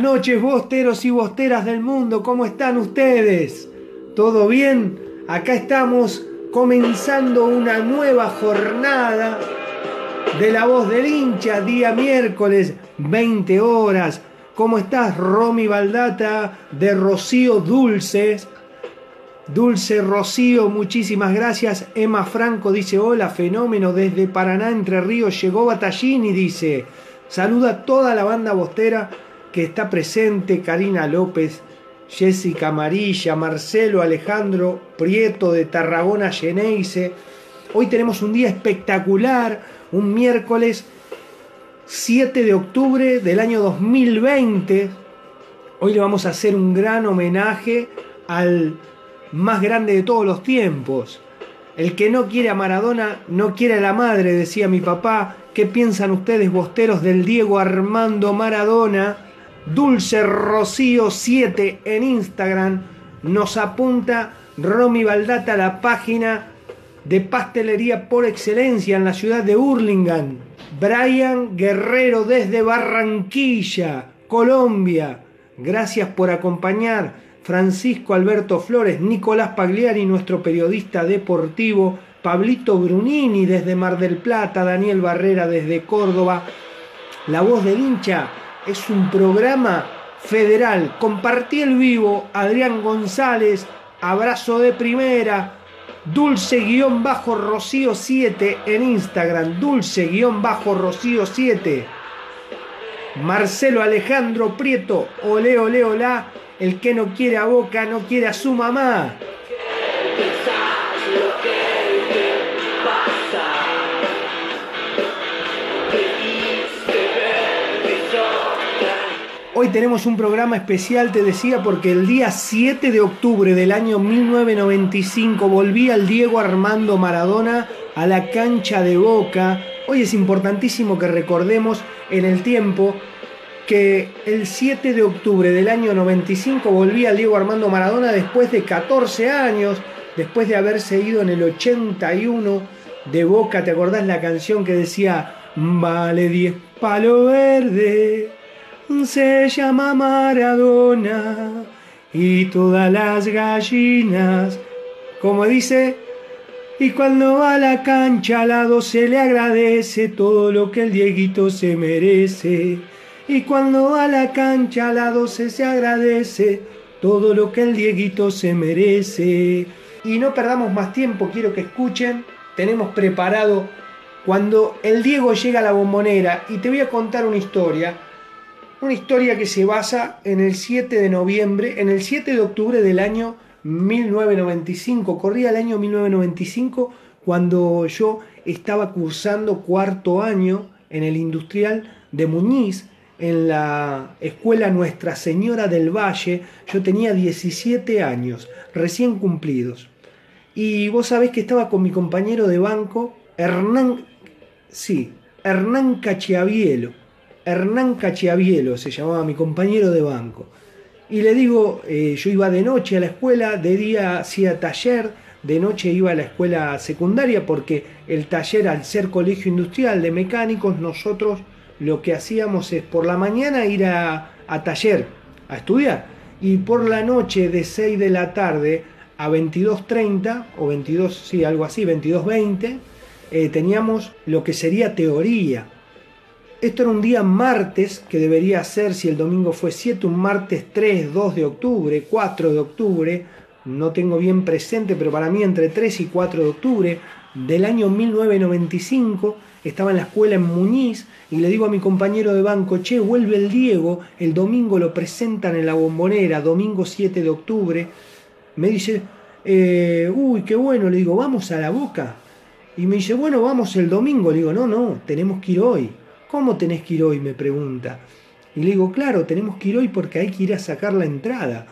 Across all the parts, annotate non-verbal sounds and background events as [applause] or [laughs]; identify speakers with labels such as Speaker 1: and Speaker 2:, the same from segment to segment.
Speaker 1: Noches, bosteros y bosteras del mundo, ¿cómo están ustedes? ¿Todo bien? Acá estamos comenzando una nueva jornada de la voz del hincha, día miércoles, 20 horas. ¿Cómo estás, Romy Baldata de Rocío Dulces? Dulce Rocío, muchísimas gracias. Emma Franco dice, hola, fenómeno, desde Paraná, Entre Ríos, llegó Batallini, dice. Saluda a toda la banda bostera que está presente, Karina López, Jessica Amarilla, Marcelo Alejandro Prieto de Tarragona Geneise. Hoy tenemos un día espectacular, un miércoles 7 de octubre del año 2020. Hoy le vamos a hacer un gran homenaje al más grande de todos los tiempos. El que no quiere a Maradona no quiere a la madre, decía mi papá. ¿Qué piensan ustedes, bosteros del Diego Armando Maradona? Dulce Rocío 7 en Instagram nos apunta Romy Baldata la página de pastelería por excelencia en la ciudad de Hurlingham. Brian Guerrero desde Barranquilla, Colombia. Gracias por acompañar. Francisco Alberto Flores, Nicolás Pagliari, nuestro periodista deportivo, Pablito Brunini desde Mar del Plata, Daniel Barrera desde Córdoba. La voz del hincha es un programa federal. Compartí el vivo, Adrián González, abrazo de primera, dulce-rocío 7 en Instagram, dulce-rocío 7. Marcelo Alejandro Prieto, ole, ole, olá, el que no quiere a Boca no quiere a su mamá. Hoy tenemos un programa especial, te decía, porque el día 7 de octubre del año 1995 volvía el Diego Armando Maradona a la cancha de Boca. Hoy es importantísimo que recordemos en el tiempo que el 7 de octubre del año 95 volvía el Diego Armando Maradona después de 14 años, después de haberse ido en el 81 de Boca. ¿Te acordás la canción que decía, vale 10 palo verde? Se llama Maradona y todas las gallinas, como dice, y cuando va a la cancha al lado se le agradece todo lo que el Dieguito se merece. Y cuando va a la cancha al lado se se agradece todo lo que el Dieguito se merece. Y no perdamos más tiempo, quiero que escuchen. Tenemos preparado cuando el Diego llega a la bombonera y te voy a contar una historia, una historia que se basa en el 7 de noviembre, en el 7 de octubre del año 1995, corría el año 1995 cuando yo estaba cursando cuarto año en el industrial de Muñiz, en la escuela Nuestra Señora del Valle, yo tenía 17 años, recién cumplidos. Y vos sabés que estaba con mi compañero de banco, Hernán, sí, Hernán Cachiavielo. Hernán Cachiavielo se llamaba mi compañero de banco. Y le digo, eh, yo iba de noche a la escuela, de día hacía taller, de noche iba a la escuela secundaria porque el taller al ser colegio industrial de mecánicos, nosotros lo que hacíamos es por la mañana ir a, taller, a estudiar, y por la noche de 6 de la tarde a 22.30 o 22, sí, algo así, 22.20, eh, teníamos lo que sería teoría. Esto era un día martes, que debería ser, si el domingo fue 7, un martes 3, 2 de octubre, 4 de octubre, no tengo bien presente, pero para mí entre 3 y 4 de octubre del año 1995, estaba en la escuela en Muñiz y le digo a mi compañero de banco, che, vuelve el Diego, el domingo lo presentan en la bombonera, domingo 7 de octubre. Me dice, eh, uy, qué bueno, le digo, vamos a la boca. Y me dice, bueno, vamos el domingo. Le digo, no, no, tenemos que ir hoy. ¿Cómo tenés que ir hoy? Me pregunta. Y le digo, claro, tenemos que ir hoy porque hay que ir a sacar la entrada.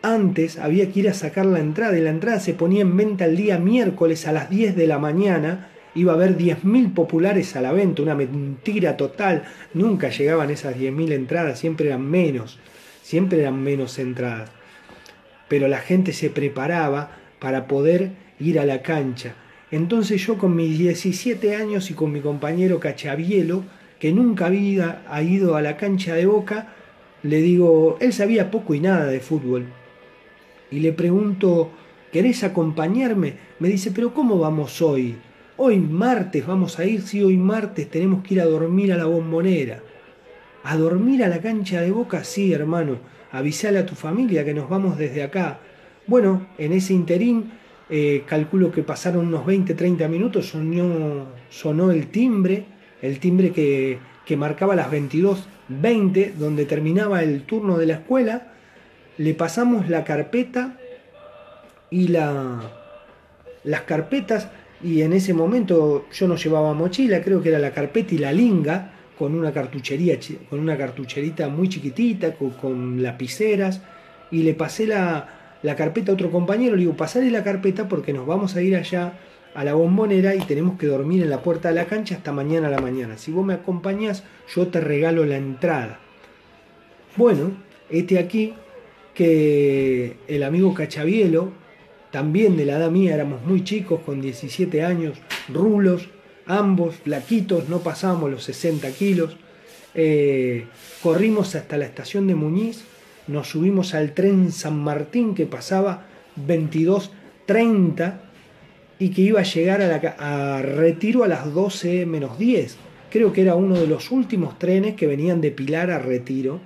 Speaker 1: Antes había que ir a sacar la entrada y la entrada se ponía en venta el día miércoles a las 10 de la mañana. Iba a haber 10.000 populares a la venta, una mentira total. Nunca llegaban esas 10.000 entradas, siempre eran menos, siempre eran menos entradas. Pero la gente se preparaba para poder ir a la cancha. Entonces yo con mis 17 años y con mi compañero Cachavielo, que nunca había ido a la cancha de Boca, le digo, él sabía poco y nada de fútbol, y le pregunto, ¿querés acompañarme? Me dice, pero ¿cómo vamos hoy? Hoy martes vamos a ir, sí, hoy martes tenemos que ir a dormir a la bombonera. ¿A dormir a la cancha de boca? Sí, hermano. Avisale a tu familia que nos vamos desde acá. Bueno, en ese interín, eh, calculo que pasaron unos 20, 30 minutos, sonó, sonó el timbre, el timbre que, marcaba las 22.20, donde terminaba el turno de la escuela le pasamos la carpeta y la, las carpetas y en ese momento yo no llevaba mochila, creo que era la carpeta y la linga con una cartuchería, con una cartucherita muy chiquitita, con, lapiceras, y le pasé la, la, carpeta a otro compañero, le digo, pasale la carpeta porque nos vamos a ir allá a la bombonera y tenemos que dormir en la puerta de la cancha hasta mañana a la mañana. Si vos me acompañás, yo te regalo la entrada. Bueno, este aquí que el amigo Cachavielo, también de la edad mía, éramos muy chicos, con 17 años, rulos, ambos, flaquitos, no pasábamos los 60 kilos. Eh, corrimos hasta la estación de Muñiz, nos subimos al tren San Martín que pasaba 22.30 y que iba a llegar a, Retiro a las 12 menos 10. Creo que era uno de los últimos trenes que venían de Pilar a Retiro.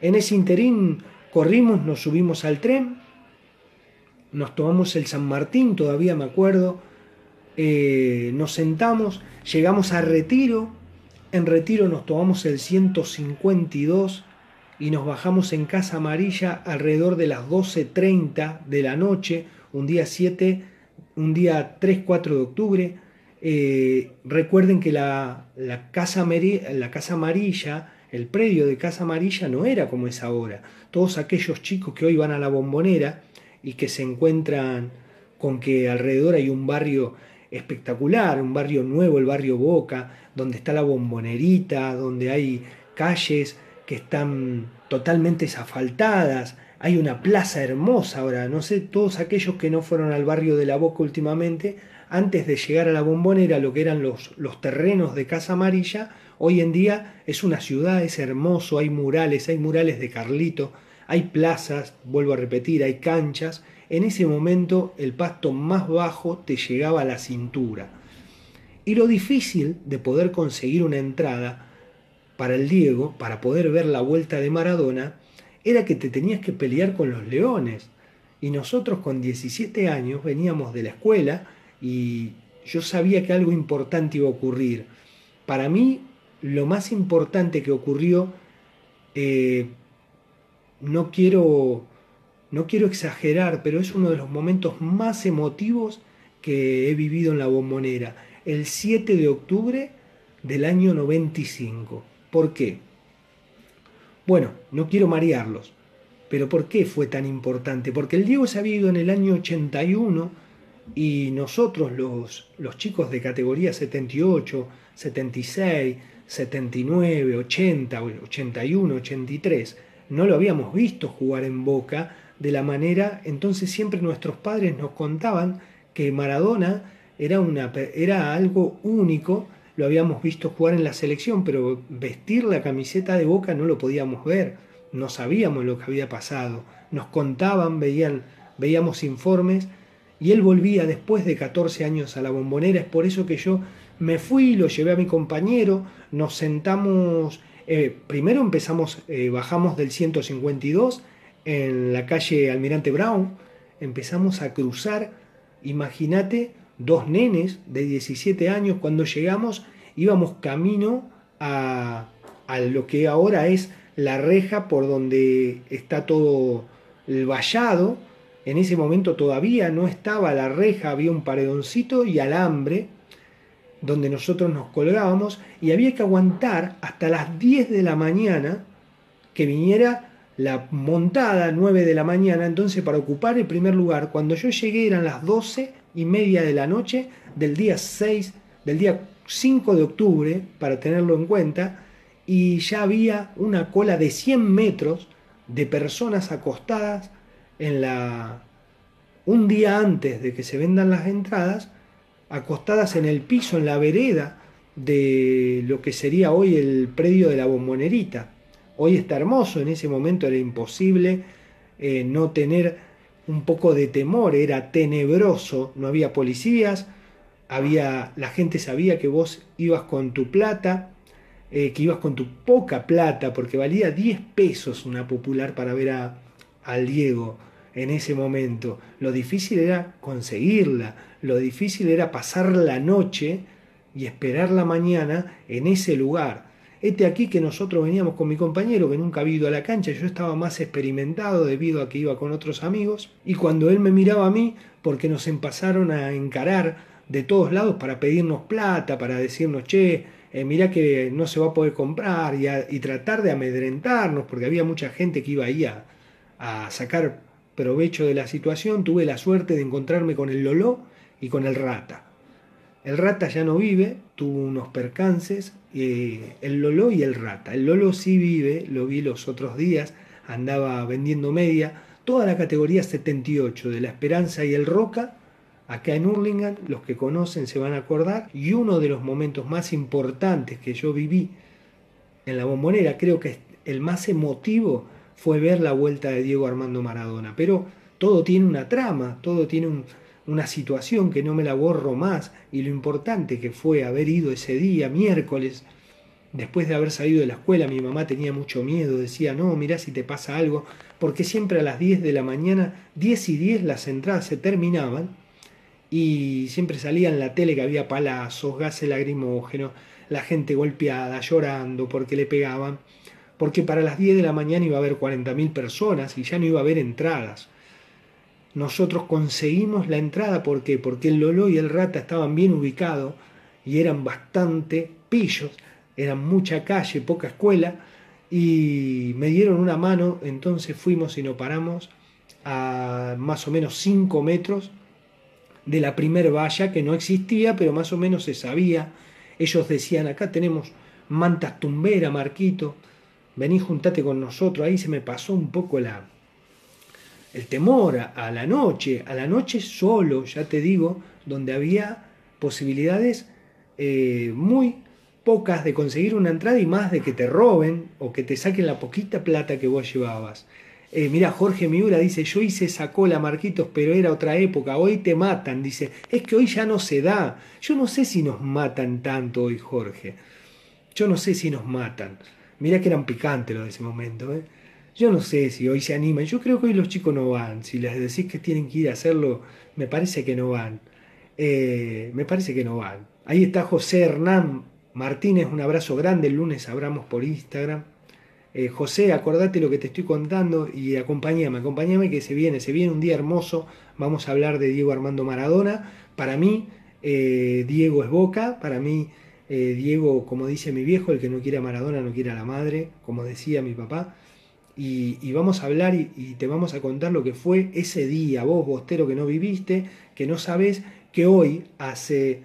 Speaker 1: En ese interín Corrimos, nos subimos al tren, nos tomamos el San Martín, todavía me acuerdo, eh, nos sentamos, llegamos a Retiro, en Retiro nos tomamos el 152 y nos bajamos en Casa Amarilla alrededor de las 12.30 de la noche, un día 7, un día 3-4 de octubre. Eh, recuerden que la, la, casa, la Casa Amarilla, el predio de Casa Amarilla no era como es ahora todos aquellos chicos que hoy van a la bombonera y que se encuentran con que alrededor hay un barrio espectacular, un barrio nuevo, el barrio Boca, donde está la bombonerita, donde hay calles que están totalmente asfaltadas, hay una plaza hermosa ahora, no sé, todos aquellos que no fueron al barrio de la Boca últimamente, antes de llegar a la bombonera, lo que eran los, los terrenos de Casa Amarilla, hoy en día es una ciudad, es hermoso, hay murales, hay murales de Carlito, hay plazas, vuelvo a repetir, hay canchas. En ese momento el pasto más bajo te llegaba a la cintura. Y lo difícil de poder conseguir una entrada para el Diego, para poder ver la vuelta de Maradona, era que te tenías que pelear con los leones. Y nosotros con 17 años veníamos de la escuela y yo sabía que algo importante iba a ocurrir. Para mí, lo más importante que ocurrió, eh, no, quiero, no quiero exagerar, pero es uno de los momentos más emotivos que he vivido en la bombonera. El 7 de octubre del año 95. ¿Por qué? Bueno, no quiero marearlos, pero ¿por qué fue tan importante? Porque el Diego se había ido en el año 81 y nosotros los, los chicos de categoría 78, 76, 79, 80, 81, 83, no lo habíamos visto jugar en Boca de la manera, entonces siempre nuestros padres nos contaban que Maradona era, una, era algo único, lo habíamos visto jugar en la selección, pero vestir la camiseta de Boca no lo podíamos ver, no sabíamos lo que había pasado, nos contaban, veían, veíamos informes y él volvía después de 14 años a la bombonera, es por eso que yo me fui, lo llevé a mi compañero, nos sentamos, eh, primero empezamos, eh, bajamos del 152 en la calle Almirante Brown, empezamos a cruzar, imagínate, dos nenes de 17 años, cuando llegamos íbamos camino a, a lo que ahora es la reja por donde está todo el vallado, en ese momento todavía no estaba la reja, había un paredoncito y alambre donde nosotros nos colgábamos y había que aguantar hasta las 10 de la mañana que viniera la montada 9 de la mañana, entonces para ocupar el primer lugar, cuando yo llegué eran las 12 y media de la noche del día 6, del día 5 de octubre, para tenerlo en cuenta, y ya había una cola de 100 metros de personas acostadas en la un día antes de que se vendan las entradas, acostadas en el piso, en la vereda de lo que sería hoy el predio de la bombonerita. Hoy está hermoso, en ese momento era imposible eh, no tener un poco de temor, era tenebroso, no había policías, había, la gente sabía que vos ibas con tu plata, eh, que ibas con tu poca plata, porque valía 10 pesos una popular para ver a, al Diego en ese momento. Lo difícil era conseguirla, lo difícil era pasar la noche y esperar la mañana en ese lugar. Este aquí que nosotros veníamos con mi compañero que nunca había ido a la cancha, yo estaba más experimentado debido a que iba con otros amigos y cuando él me miraba a mí, porque nos empezaron a encarar de todos lados para pedirnos plata, para decirnos, che, eh, mirá que no se va a poder comprar y, y, tratar de amedrentarnos, porque había mucha gente que iba ahí a, a sacar provecho de la situación, tuve la suerte de encontrarme con el Loló y con el Rata. El Rata ya no vive, tuvo unos percances, eh, el Loló y el Rata. El Lolo sí vive, lo vi los otros días, andaba vendiendo media, toda la categoría 78 de la Esperanza y el Roca, acá en Hurlingham, los que conocen se van a acordar, y uno de los momentos más importantes que yo viví en la bombonera, creo que el más emotivo, fue ver la vuelta de Diego Armando Maradona. Pero todo tiene una trama, todo tiene una situación que no me la borro más. Y lo importante que fue haber ido ese día, miércoles, después de haber salido de la escuela, mi mamá tenía mucho miedo, decía, no, mirá si te pasa algo, porque siempre a las 10 de la mañana, 10 y 10 las entradas se terminaban y siempre salía en la tele que había palazos, gases lagrimógenos, la gente golpeada, llorando porque le pegaban porque para las 10 de la mañana iba a haber 40.000 personas y ya no iba a haber entradas. Nosotros conseguimos la entrada, ¿por qué? Porque el Lolo y el Rata estaban bien ubicados y eran bastante pillos, eran mucha calle, poca escuela, y me dieron una mano, entonces fuimos y nos paramos a más o menos 5 metros de la primer valla que no existía, pero más o menos se sabía. Ellos decían, acá tenemos mantas tumbera, Marquito, vení, juntate con nosotros. Ahí se me pasó un poco la, el temor a, la noche, a la noche solo, ya te digo, donde había posibilidades eh, muy pocas de conseguir una entrada y más de que te roben o que te saquen la poquita plata que vos llevabas. Eh, mira, Jorge Miura dice, yo hice sacó la Marquitos, pero era otra época, hoy te matan, dice, es que hoy ya no se da. Yo no sé si nos matan tanto hoy, Jorge. Yo no sé si nos matan. Mirá que eran picantes los de ese momento. ¿eh? Yo no sé si hoy se animan. Yo creo que hoy los chicos no van. Si les decís que tienen que ir a hacerlo, me parece que no van. eh, me parece que no van. Ahí está José Hernán Martínez, un abrazo grande, el lunes hablamos por Instagram. Eh, José, acordate lo que te estoy contando y acompáñame, acompáñame que se viene, se viene un día hermoso. Vamos a hablar de Diego Armando Maradona. Para mí, eh, Diego es Boca, para mí, Diego, como dice mi viejo, el que no quiere a Maradona no quiere a la madre, como decía mi papá y, vamos a hablar y, te vamos a contar lo que fue ese día, vos, bostero que no viviste, que no sabés, que hoy, hace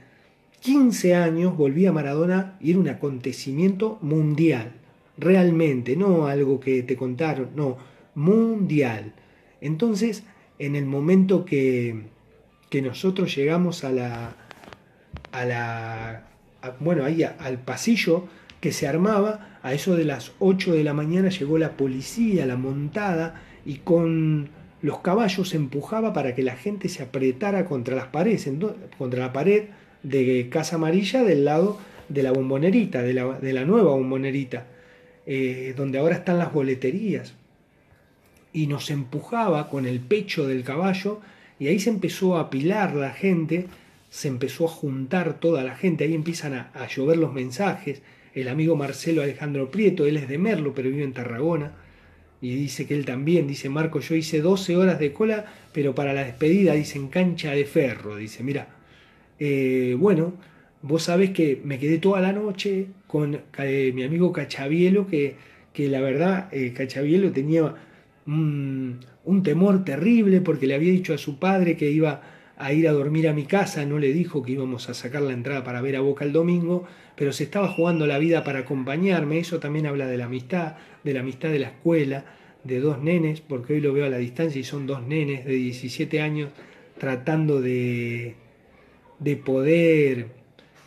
Speaker 1: 15 años, volví a Maradona y era un acontecimiento mundial, realmente, no algo que te contaron, no, mundial. Entonces, en el momento que, que nosotros llegamos a la, a la, bueno, ahí al pasillo que se armaba, a eso de las 8 de la mañana llegó la policía, la montada, y con los caballos empujaba para que la gente se apretara contra las paredes, contra la pared de Casa Amarilla del lado de la bombonerita, de la, nueva bombonerita, eh, donde ahora están las boleterías. Y nos empujaba con el pecho del caballo y ahí se empezó a apilar la gente, se empezó a juntar toda la gente, ahí empiezan a llover los mensajes, el amigo Marcelo Alejandro Prieto, él es de Merlo, pero vive en Tarragona, y dice que él también, dice Marco, yo hice 12 horas de cola, pero para la despedida, dice, en cancha de ferro, dice, mira, eh, bueno, vos sabés que me quedé toda la noche con eh, mi amigo Cachavielo, que, que la verdad, eh, Cachavielo tenía un, un temor terrible porque le había dicho a su padre que iba a ir a dormir a mi casa, no le dijo que íbamos a sacar la entrada para ver a Boca el domingo, pero se estaba jugando la vida para acompañarme, eso también habla de la amistad, de la amistad de la escuela, de dos nenes, porque hoy lo veo a la distancia y son dos nenes de 17 años tratando de, de poder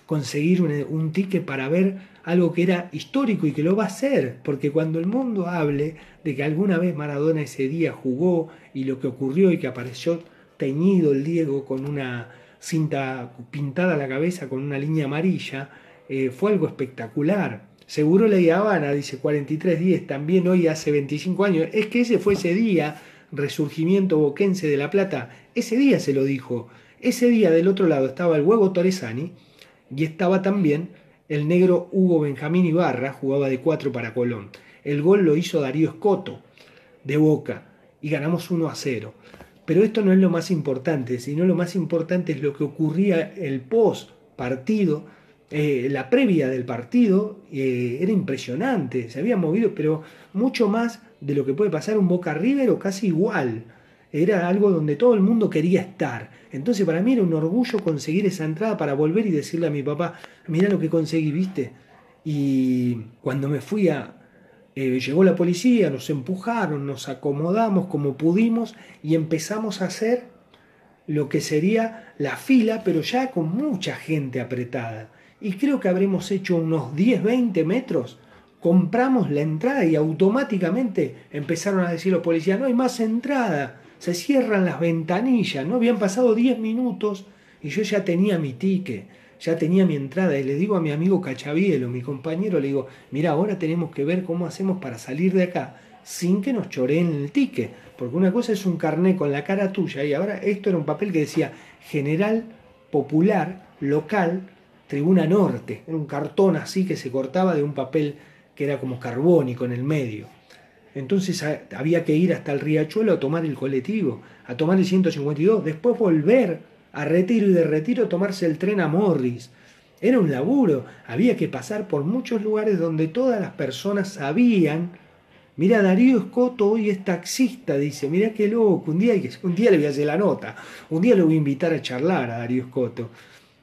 Speaker 1: conseguir un, ticket para ver algo que era histórico y que lo va a ser, porque cuando el mundo hable de que alguna vez Maradona ese día jugó y lo que ocurrió y que apareció teñido el Diego con una cinta pintada a la cabeza con una línea amarilla, eh, fue algo espectacular. Seguro Ley Habana, dice 4310, también hoy hace 25 años. Es que ese fue ese día, resurgimiento boquense de La Plata. Ese día se lo dijo. Ese día del otro lado estaba el huevo Torresani y estaba también el negro Hugo Benjamín Ibarra, jugaba de 4 para Colón. El gol lo hizo Darío Escoto, de Boca, y ganamos 1 a 0. Pero esto no es lo más importante, sino lo más importante es lo que ocurría el post partido. Eh, la previa del partido eh, era impresionante, se había movido, pero mucho más de lo que puede pasar un Boca River o casi igual. Era algo donde todo el mundo quería estar. Entonces para mí era un orgullo conseguir esa entrada para volver y decirle a mi papá, mira lo que conseguí, viste. Y cuando me fui a, eh, llegó la policía, nos empujaron, nos acomodamos como pudimos y empezamos a hacer lo que sería la fila, pero ya con mucha gente apretada. Y creo que habremos hecho unos 10, 20 metros. Compramos la entrada y automáticamente empezaron a decir los policías, no hay más entrada, se cierran las ventanillas, no habían pasado 10 minutos y yo ya tenía mi ticket ya tenía mi entrada y le digo a mi amigo Cachavielo, mi compañero, le digo, mira, ahora tenemos que ver cómo hacemos para salir de acá sin que nos choreen el ticket, porque una cosa es un carné con la cara tuya y ahora esto era un papel que decía General Popular Local Tribuna Norte, era un cartón así que se cortaba de un papel que era como carbónico en el medio. Entonces había que ir hasta el riachuelo a tomar el colectivo, a tomar el 152, después volver a retiro y de retiro tomarse el tren a Morris. Era un laburo, había que pasar por muchos lugares donde todas las personas sabían. Mira, Darío Escoto hoy es taxista, dice, mira qué loco, un día, [laughs] un día le voy a hacer la nota, un día le voy a invitar a charlar a Darío Escoto.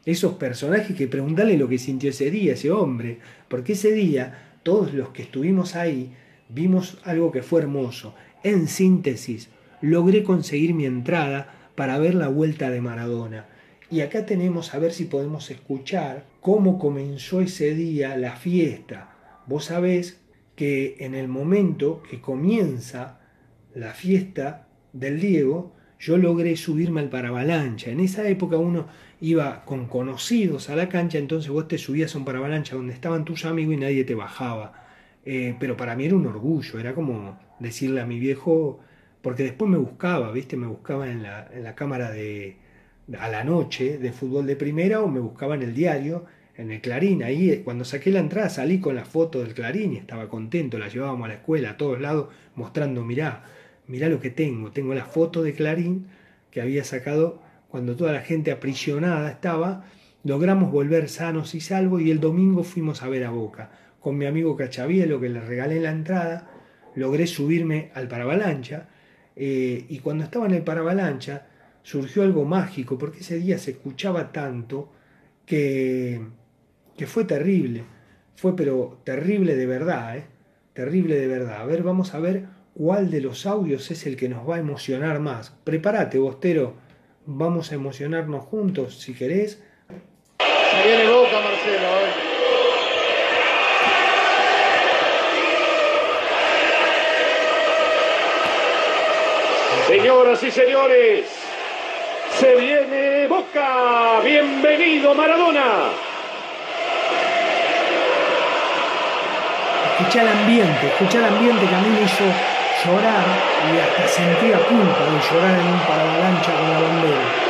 Speaker 1: Esos personajes que preguntarle lo que sintió ese día, ese hombre, porque ese día todos los que estuvimos ahí vimos algo que fue hermoso. En síntesis, logré conseguir mi entrada para ver la vuelta de Maradona. Y acá tenemos a ver si podemos escuchar cómo comenzó ese día la fiesta. Vos sabés que en el momento que comienza la fiesta del Diego, yo logré subirme al paravalancha. En esa época uno iba con conocidos a la cancha, entonces vos te subías a un paravalancha donde estaban tus amigos y nadie te bajaba. Eh, pero para mí era un orgullo, era como decirle a mi viejo, porque después me buscaba, ¿viste? Me buscaba en la, cámara de, a la noche de fútbol de primera o me buscaba en el diario, en el Clarín. Ahí cuando saqué la entrada salí con la foto del Clarín y estaba contento, la llevábamos a la escuela a todos lados mostrando, mirá, mirá lo que tengo, tengo la foto de Clarín que había sacado cuando toda la gente aprisionada estaba, logramos volver sanos y salvos y el domingo fuimos a ver a Boca. Con mi amigo Cachavielo que le regalé la entrada, logré subirme al paravalancha eh, y cuando estaba en el paravalancha surgió algo mágico porque ese día se escuchaba tanto que, que fue terrible. Fue pero terrible de verdad, ¿eh? terrible de verdad. A ver, vamos a ver cuál de los audios es el que nos va a emocionar más. Prepárate, Bostero, vamos a emocionarnos juntos si querés.
Speaker 2: Se viene Boca, Marcelo. Señoras y señores, se viene Boca. Bienvenido Maradona.
Speaker 1: Escucha el ambiente, escucha el ambiente que a mí me hizo llorar y hasta sentía culpa de llorar en un paravalancha con la bandera.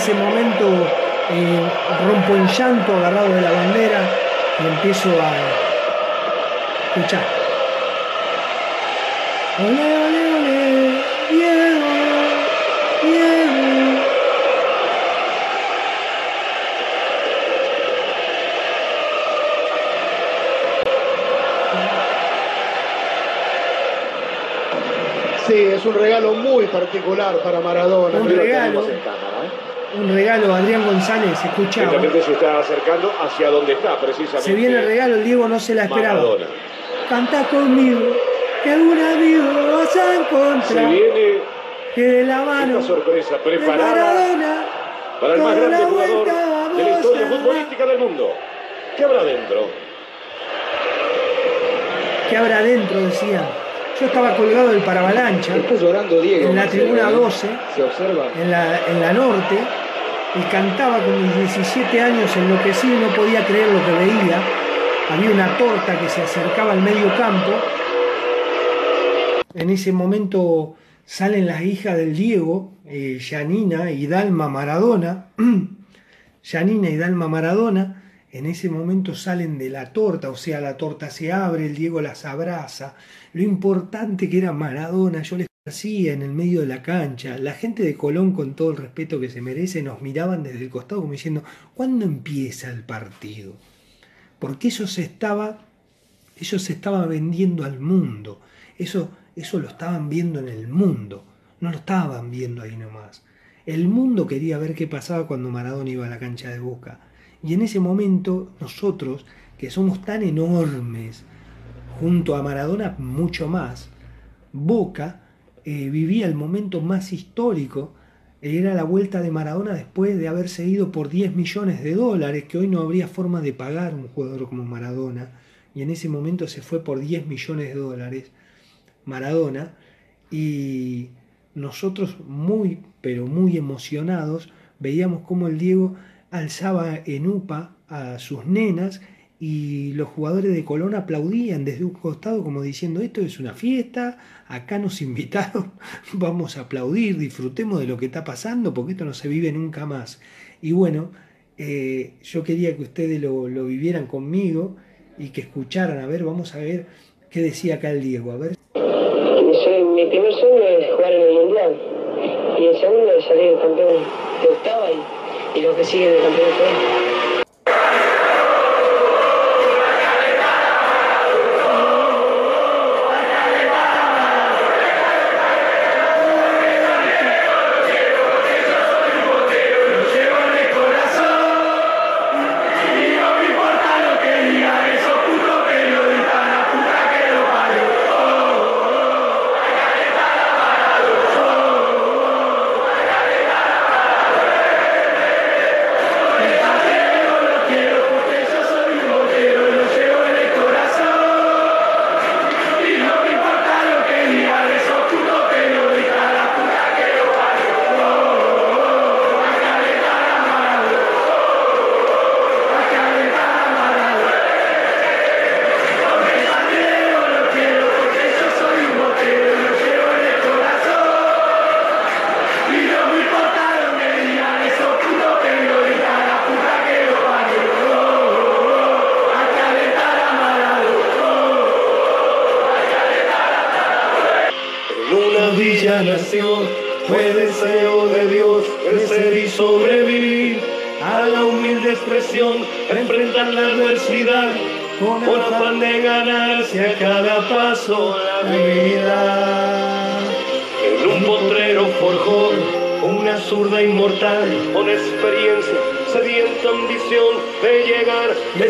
Speaker 1: Ese momento eh, rompo en llanto agarrado de la bandera y empiezo a escuchar. Ole, ole, ole, Diego, Diego.
Speaker 2: Sí, es un regalo muy particular para Maradona.
Speaker 1: Un regalo.
Speaker 2: tenemos en cámara, ¿eh?
Speaker 1: Un regalo, Adrián González, escuchaba.
Speaker 2: Lentamente se está acercando hacia donde está precisamente.
Speaker 1: Se viene el regalo, el Diego no se la esperaba.
Speaker 2: Maradona.
Speaker 1: Canta conmigo, que algún amigo vas a
Speaker 2: Se
Speaker 1: encontrar.
Speaker 2: viene
Speaker 1: Que de la mano
Speaker 2: esta sorpresa
Speaker 1: de
Speaker 2: preparada
Speaker 1: Maradona,
Speaker 2: para el más grande
Speaker 1: la
Speaker 2: jugador de la historia futbolística del mundo. ¿Qué habrá dentro?
Speaker 1: que habrá dentro, decían. Yo estaba colgado del paravalancha
Speaker 3: Está llorando Diego.
Speaker 1: en la tribuna
Speaker 3: ¿eh?
Speaker 1: 12,
Speaker 3: Se observa.
Speaker 1: en la, en la norte, y cantaba con mis 17 años enloquecido y no podía creer lo que veía. Había una torta que se acercaba al medio campo. En ese momento salen las hijas del Diego, eh, Yanina y Dalma Maradona. [clears throat] Yanina y Dalma Maradona. En ese momento salen de la torta, o sea, la torta se abre, el Diego las abraza. Lo importante que era Maradona, yo les en el medio de la cancha. La gente de Colón, con todo el respeto que se merece, nos miraban desde el costado como diciendo, ¿cuándo empieza el partido? Porque eso se estaba, eso se estaba vendiendo al mundo. Eso, eso lo estaban viendo en el mundo. No lo estaban viendo ahí nomás. El mundo quería ver qué pasaba cuando Maradona iba a la cancha de Boca. Y en ese momento nosotros, que somos tan enormes, junto a Maradona mucho más, Boca eh, vivía el momento más histórico, era la vuelta de Maradona después de haberse ido por 10 millones de dólares, que hoy no habría forma de pagar un jugador como Maradona, y en ese momento se fue por 10 millones de dólares Maradona, y nosotros muy, pero muy emocionados, veíamos cómo el Diego alzaba en UPA a sus nenas y los jugadores de Colón aplaudían desde un costado como diciendo esto es una fiesta, acá nos [laughs] invitaron, vamos a aplaudir, disfrutemos de lo que está pasando porque esto no se vive nunca más. Y bueno, eh, yo quería que ustedes lo, lo vivieran conmigo y que escucharan, a ver, vamos a ver qué decía acá el Diego, a ver.
Speaker 3: Mi primer sueño es jugar en el Mundial. Y el segundo es salir campeón de octava y, y lo que sigue de campeonato.
Speaker 4: En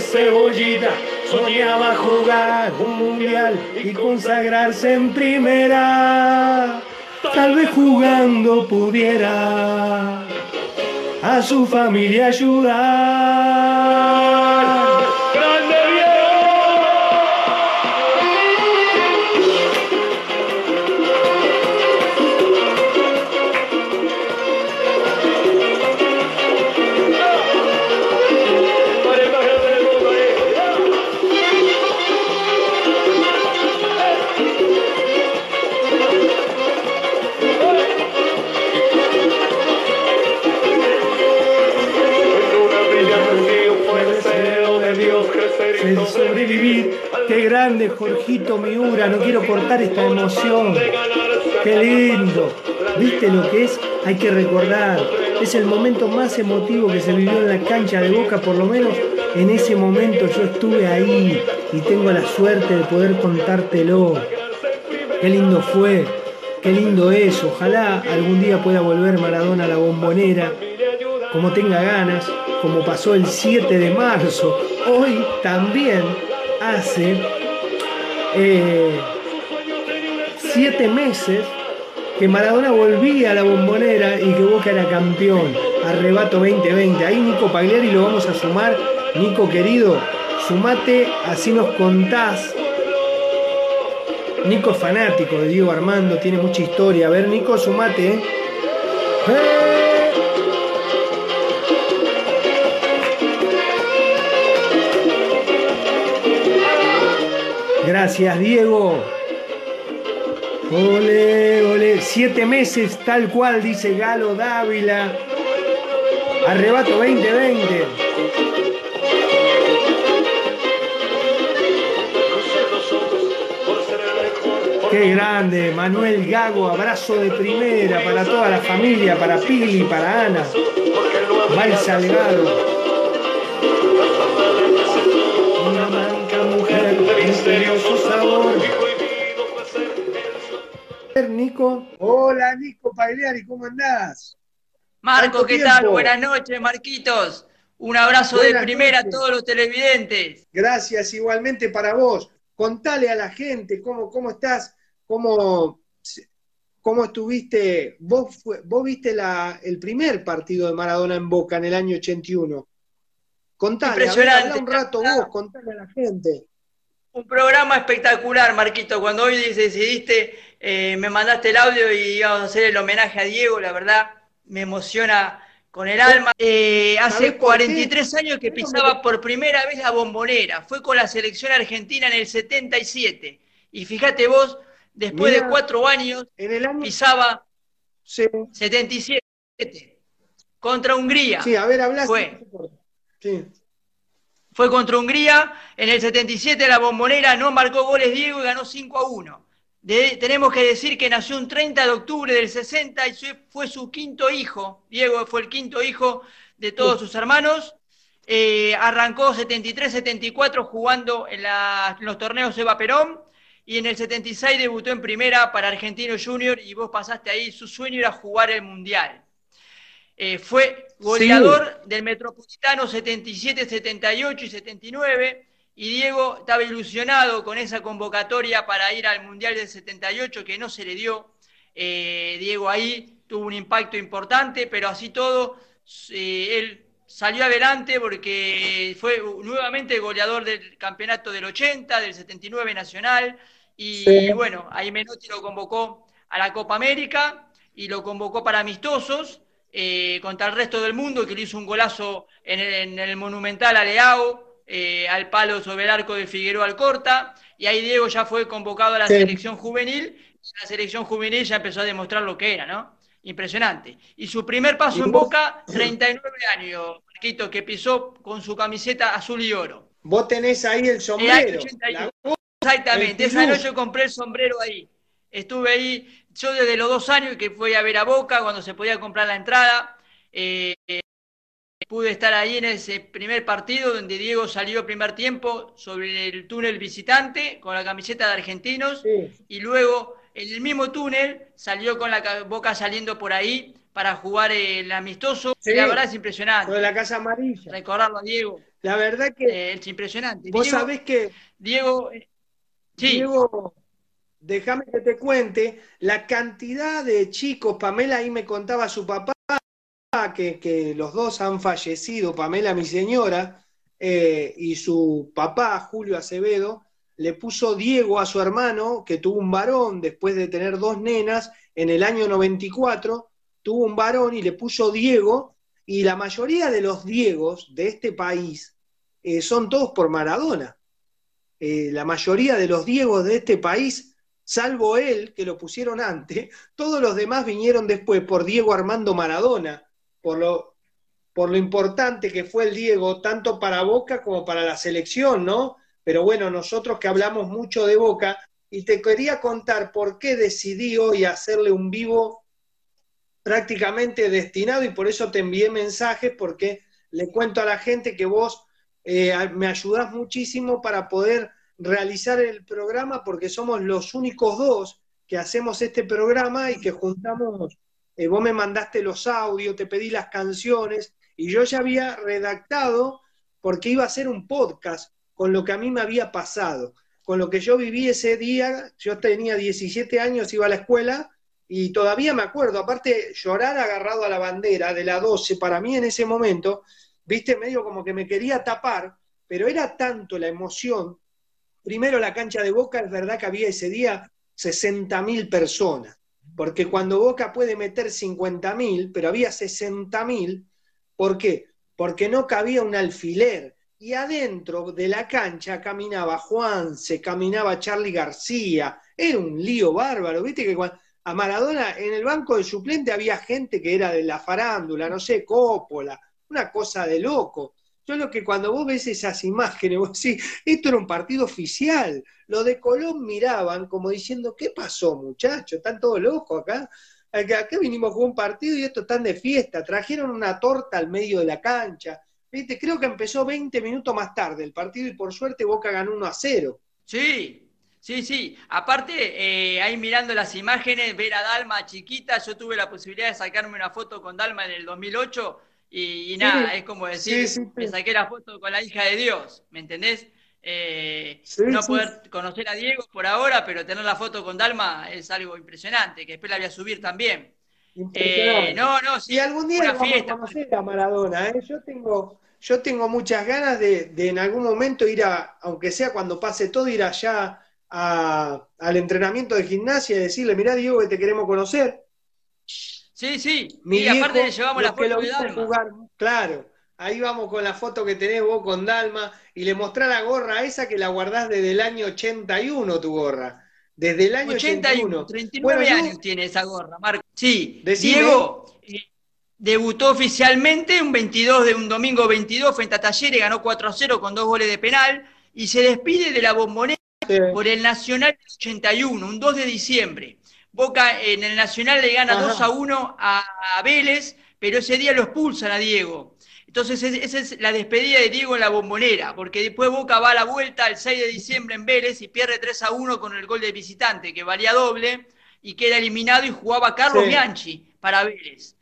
Speaker 4: cebollita. Soñaba jugar un mundial y consagrarse en primera. Tal vez jugando pudiera a su familia ayudar.
Speaker 1: Jorgito Miura. No quiero cortar esta emoción. Qué lindo. ¿Viste lo que es? Hay que recordar. Es el momento más emotivo que se vivió en la cancha de Boca, por lo menos en ese momento yo estuve ahí y tengo la suerte de poder contártelo. Qué lindo fue, qué lindo es. Ojalá algún día pueda volver Maradona a la bombonera, como tenga ganas, como pasó el 7 de marzo. Hoy también hace eh, siete meses que Maradona volvía a la bombonera y que Boca era campeón. Arrebato 2020. Ahí Nico Pagliari lo vamos a sumar. Nico querido, sumate, así nos contás. Nico es fanático de Diego Armando, tiene mucha historia. A ver, Nico, sumate. ¿eh? ¡Eh! Gracias, Diego. Ole, ole. Siete meses tal cual, dice Galo Dávila. Arrebato 2020. Qué grande, Manuel Gago, abrazo de primera para toda la familia, para Pili, para Ana, Val Salgado. Nico. Hola, Nico Pagliari, ¿cómo andás?
Speaker 5: Marco,
Speaker 1: ¿Cuánto
Speaker 5: ¿qué tal? Buenas noches, Marquitos. Un abrazo
Speaker 1: Buenas
Speaker 5: de primera
Speaker 1: noches.
Speaker 5: a todos los televidentes.
Speaker 1: Gracias igualmente para vos. Contale a la gente cómo, cómo estás, cómo, cómo estuviste. Vos, fue- vos viste la, el primer partido de Maradona en Boca en el año 81. Contale, a ver,
Speaker 5: Impresionante,
Speaker 1: habla un rato vos, contale a la gente.
Speaker 5: Un programa espectacular, Marquito. Cuando hoy decidiste, eh, me mandaste el audio y íbamos a hacer el homenaje a Diego, la verdad, me emociona con el alma. Eh,
Speaker 1: ¿Sabés
Speaker 5: hace
Speaker 1: por qué?
Speaker 5: 43 años que pisaba por primera vez la bombonera. Fue con la selección argentina en el 77. Y fíjate vos, después
Speaker 1: Mirá.
Speaker 5: de cuatro años,
Speaker 1: En el año.
Speaker 5: pisaba
Speaker 1: Sí,
Speaker 5: 77 contra Hungría.
Speaker 1: sí, a ver, habla.
Speaker 5: Fue.
Speaker 1: Sí.
Speaker 5: Fue contra Hungría, en el 77 la bombonera no marcó goles Diego y ganó 5 a 1. De- tenemos que decir que nació un 30 de octubre del 60 y fue su quinto hijo. Diego fue el quinto hijo de todos sus hermanos. Eh, arrancó 73-74 jugando en, la- en los torneos Eva Perón y en el 76 debutó en primera para Argentino Junior y vos pasaste ahí. Su sueño era jugar el Mundial. Eh, fue goleador del Metropolitano 77, 78 y 79. Y Diego estaba ilusionado con esa convocatoria para ir al Mundial del 78 que no se le dio. Eh, Diego ahí tuvo un impacto importante, pero así todo, eh, él salió adelante porque fue nuevamente goleador del campeonato del 80, del 79 nacional. Y
Speaker 1: Sí.
Speaker 5: bueno, ahí Menotti lo convocó a la Copa América y lo convocó para amistosos eh, contra el resto del mundo, que le hizo un golazo en el, en el Monumental a Leao, eh, al palo sobre el arco de Figueroa Alcorta, y ahí Diego ya fue convocado a la
Speaker 1: Sí.
Speaker 5: selección juvenil, y la selección juvenil ya empezó a demostrar lo que era, ¿no? Impresionante. Y su primer paso
Speaker 1: ¿Y
Speaker 5: en? Boca, 39 años, Marquito, que pisó con su camiseta azul y oro.
Speaker 1: Vos tenés ahí el
Speaker 5: Eh,
Speaker 1: sombrero.
Speaker 5: 81.
Speaker 1: la-
Speaker 5: Exactamente,
Speaker 1: El
Speaker 5: esa noche compré el sombrero ahí. Estuve ahí, yo desde los dos años que fui a ver a Boca, cuando se podía comprar la entrada, eh, pude estar ahí en ese primer partido donde Diego salió primer tiempo sobre el túnel visitante con la camiseta de argentinos
Speaker 1: Sí.
Speaker 5: y luego en el mismo túnel salió con la ca- Boca saliendo por ahí para jugar el amistoso.
Speaker 1: Sí.
Speaker 5: La verdad es
Speaker 1: Lo de
Speaker 5: impresionante.
Speaker 1: la Casa Amarilla.
Speaker 5: Recordarlo a Diego,
Speaker 1: La verdad que
Speaker 5: eh, es impresionante.
Speaker 1: vos
Speaker 5: Diego,
Speaker 1: sabés que
Speaker 5: Diego, sí.
Speaker 1: Diego, déjame que te cuente la cantidad de chicos, Pamela ahí me contaba su papá, que, los dos han fallecido, Pamela mi señora, eh, y su papá, Julio Acevedo, le puso Diego a su hermano, que tuvo un varón después de tener dos nenas, en el año 94, tuvo un varón y le puso Diego, y la mayoría de los Diegos de este país eh, son todos por Maradona. Eh, la mayoría de los Diegos de este país, salvo él, que lo pusieron antes, [laughs] todos los demás vinieron después por Diego Armando Maradona, por lo, por lo importante que fue el Diego, tanto para Boca como para la selección, ¿no? Pero bueno, nosotros que hablamos mucho de Boca, y te quería contar por qué decidí hoy hacerle un vivo prácticamente destinado, y por eso te envié mensajes, porque le cuento a la gente que vos eh, me ayudás muchísimo para poder realizar el programa porque somos los únicos dos que hacemos este programa y que juntamos, eh, vos me mandaste los audios, te pedí las canciones y yo ya había redactado porque iba a ser un podcast con lo que a mí me había pasado, con lo que yo viví ese día, yo tenía 17 años, iba a la escuela y todavía me acuerdo, aparte llorar agarrado a la bandera de la 12 para mí en ese momento viste, medio como que me quería tapar, pero era tanto la emoción. Primero la cancha de Boca, es verdad que había ese día 60.000 personas, porque cuando Boca puede meter 50.000, pero había 60.000, ¿por qué? Porque no cabía un alfiler. Y adentro de la cancha caminaba Juan, se caminaba Charlie García, era un lío bárbaro, viste que a Maradona en el banco de suplente había gente que era de la farándula, no sé, Coppola, una cosa de loco. Yo lo que cuando vos ves esas imágenes, vos decís, esto era un partido oficial. Lo de Colón miraban como diciendo, ¿qué pasó, muchachos? ¿Están todos locos acá? Acá, vinimos jugar un partido y estos están de fiesta. Trajeron una torta al medio de la cancha. ¿Viste? Creo que empezó 20 minutos más tarde el partido y por suerte Boca ganó 1 a 0.
Speaker 5: Sí, sí, sí. Aparte, eh, ahí mirando las imágenes, ver a Dalma chiquita, yo tuve la posibilidad de sacarme una foto con Dalma en el 2008 y, y nada, es como decir,
Speaker 1: sí, sí,
Speaker 5: me saqué la foto con la hija de Dios, ¿me entendés? Eh, no poder conocer a Diego por ahora, pero tener la foto con Dalma es algo impresionante, que después la voy a subir también. Eh, no, no, sí,
Speaker 1: Y algún día vamos
Speaker 5: fiesta.
Speaker 1: a conocer a Maradona, ¿eh? Yo tengo, yo tengo muchas ganas de, de en algún momento ir a, aunque sea cuando pase todo, ir allá a- al entrenamiento de gimnasia y decirle, mirá Diego que te queremos conocer.
Speaker 5: Sí, sí,
Speaker 1: Mi
Speaker 5: y aparte
Speaker 1: viejo,
Speaker 5: le llevamos la foto de Dalma.
Speaker 1: jugar, claro, ahí vamos con la foto que tenés vos con Dalma y le mostrá la gorra esa que la guardás desde el año 81, tu gorra. Desde el año 81.
Speaker 5: 81, 39
Speaker 1: Bueno, yo-
Speaker 5: años tiene esa gorra, Marco. Sí,
Speaker 1: Decime.
Speaker 5: Diego eh, debutó oficialmente un 22 de un domingo 22 frente a Talleres, ganó 4 a 0 con dos goles de penal y se despide de la bombonera
Speaker 1: Sí.
Speaker 5: por el Nacional del 81, un 2 de diciembre. Boca en el Nacional le gana
Speaker 1: Ajá.
Speaker 5: 2 a 1 a, a Vélez, pero ese día lo expulsan a Diego. Entonces es- esa es la despedida de Diego en la bombonera, porque después Boca va a la vuelta el 6 de diciembre en Vélez y pierde 3 a 1 con el gol de visitante, que valía doble, y queda eliminado y jugaba Carlos
Speaker 1: Sí.
Speaker 5: Bianchi para Vélez.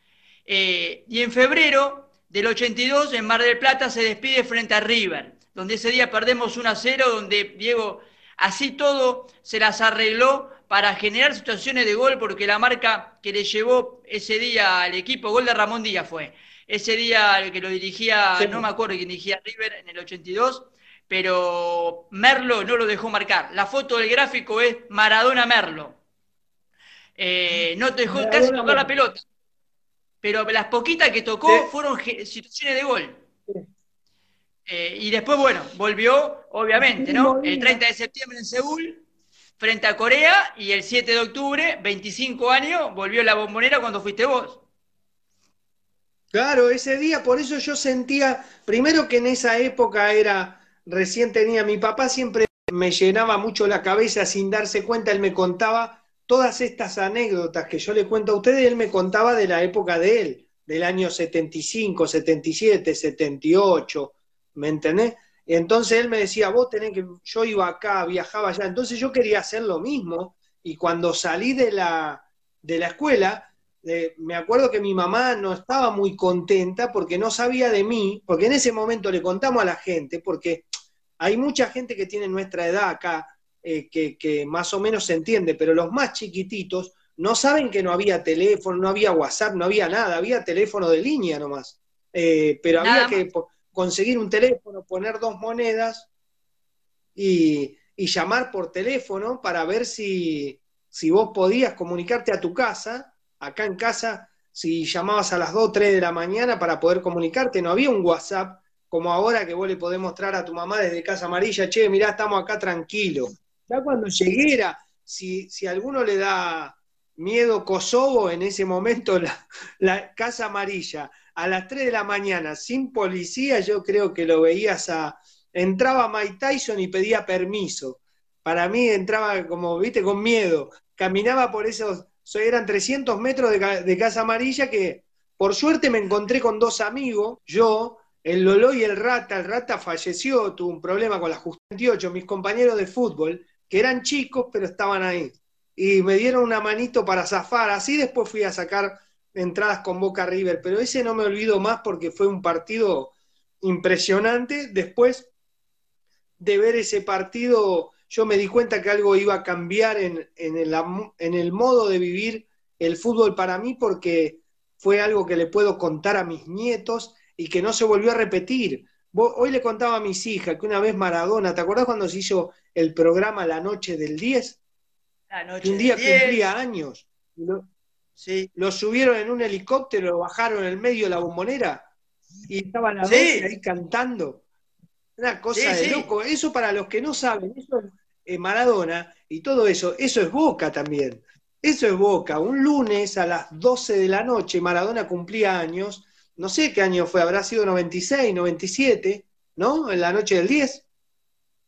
Speaker 5: Eh, y en febrero del 82, en Mar del Plata, se despide frente a River, donde ese día perdemos 1 a 0, donde Diego así todo se las arregló para generar situaciones de gol, porque la marca que le llevó ese día al equipo, gol de Ramón Díaz fue. Ese día el que lo dirigía,
Speaker 1: Sí.
Speaker 5: no me acuerdo quién dirigía River en el 82, pero Merlo no lo dejó marcar. La foto del gráfico es Maradona Merlo. Eh, no te dejó
Speaker 1: Maradona
Speaker 5: casi tocar la pelota. Pero las poquitas que tocó
Speaker 1: Sí.
Speaker 5: fueron situaciones de gol.
Speaker 1: Sí.
Speaker 5: Eh, y después, bueno, volvió, obviamente, ¿no? El 30 de septiembre en Seúl, frente a Corea, y el 7 de octubre, 25 años, volvió la bombonera cuando fuiste vos.
Speaker 1: Claro, ese día, por eso yo sentía, primero que en esa época era, recién tenía, mi papá siempre me llenaba mucho la cabeza sin darse cuenta, él me contaba todas estas anécdotas que yo le cuento a ustedes, él me contaba de la época de él, del año 75, 77, 78, ¿me entendés? Entonces él me decía, vos tenés que, yo iba acá, viajaba allá, entonces yo quería hacer lo mismo, y cuando salí de la, de la escuela, eh, me acuerdo que mi mamá no estaba muy contenta porque no sabía de mí, porque en ese momento le contamos a la gente, porque hay mucha gente que tiene nuestra edad acá, eh, que, que más o menos se entiende, pero los más chiquititos no saben que no había teléfono, no había WhatsApp, no había nada, había teléfono de línea nomás. Eh, pero
Speaker 5: Nada
Speaker 1: había que conseguir un teléfono, poner dos monedas y, y llamar por teléfono para ver si, si vos podías comunicarte a tu casa. Acá en casa, si llamabas a las 2 o 3 de la mañana para poder comunicarte, no había un WhatsApp como ahora que vos le podés mostrar a tu mamá desde Casa Amarilla, che, mirá, estamos acá tranquilos. Ya cuando llegué era, si, si alguno le da miedo Kosovo, en ese momento la, la Casa Amarilla, a las 3 de la mañana, sin policía, yo creo que lo veías a... Entraba Mike Tyson y pedía permiso. Para mí entraba como, viste, con miedo. Caminaba por esos, so- eran 300 metros de Casa Amarilla que por suerte me encontré con dos amigos, yo, el Lolo y el Rata. El Rata falleció, tuvo un problema con la Justicia 28, mis compañeros de fútbol, que eran chicos, pero estaban ahí. Y me dieron una manito para zafar. Así después fui a sacar entradas con Boca River, pero ese no me olvido más porque fue un partido impresionante. Después de ver ese partido, yo me di cuenta que algo iba a cambiar en, en el, am- en el modo de vivir el fútbol para mí porque fue algo que le puedo contar a mis nietos y que no se volvió a repetir. Hoy le contaba a mis hijas que una vez Maradona, ¿te acordás cuando se hizo el programa La Noche del 10?
Speaker 5: La noche
Speaker 1: un día
Speaker 5: del 10,
Speaker 1: cumplía años. Y Lo,
Speaker 5: Sí,
Speaker 1: lo subieron en un helicóptero, lo bajaron en el medio de la bombonera y estaba la
Speaker 5: Sí.
Speaker 1: ahí cantando. Una cosa
Speaker 5: Sí,
Speaker 1: de loco. Eso para los que no saben, eso es eh, Maradona y todo eso, eso es Boca también. Eso es Boca. Un lunes a las 12 de la noche, Maradona cumplía años. No sé qué año fue, habrá sido 96, 97, ¿no? En la noche del 10.